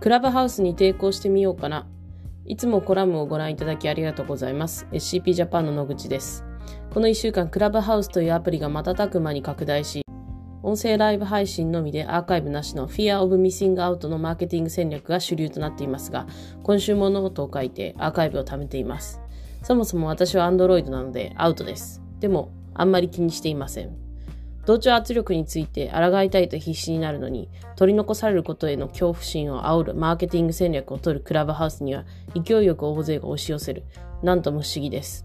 クラブハウスに抵抗してみようかな。いつもコラムをご覧いただきありがとうございます。SCP ジャパンの野口です。この1週間、クラブハウスというアプリが瞬く間に拡大し、音声ライブ配信のみでアーカイブなしの Fear of Missing Out のマーケティング戦略が主流となっていますが、今週もノートを書いてアーカイブを貯めています。そもそも私は Android なのでアウトです。でも、あんまり気にしていません。同調圧力について抗いたいと必死になるのに、取り残されることへの恐怖心を煽るマーケティング戦略を取るクラブハウスには勢いよく大勢が押し寄せる。なんとも不思議です。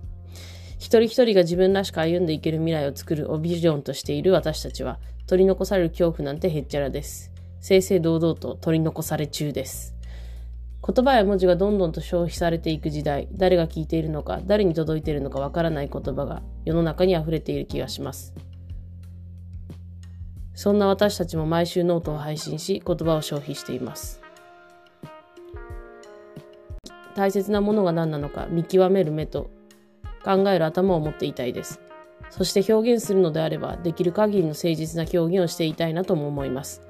一人一人が自分らしく歩んでいける未来を作るオビジョンとしている私たちは、取り残される恐怖なんてへっちゃらです。正々堂々と取り残され中です。言葉や文字がどんどんと消費されていく時代、誰が聞いているのか、誰に届いているのかわからない言葉が世の中に溢れている気がします。そんな私たちも毎週ノートを配信し、言葉を消費しています。大切なものが何なのか見極める目と考える頭を持っていたいです。そして表現するのであれば、できる限りの誠実な表現をしていたいなとも思います。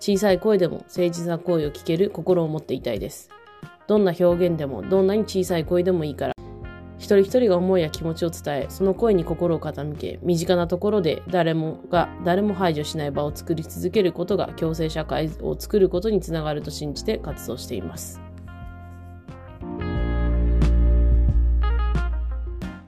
小さい声でも誠実な声を聞ける心を持っていたいです。どんな表現でも、どんなに小さい声でもいいから、一人一人が思いや気持ちを伝え、その声に心を傾け、身近なところで誰もが誰も排除しない場を作り続けることが共生社会を作ることにつながると信じて活動しています。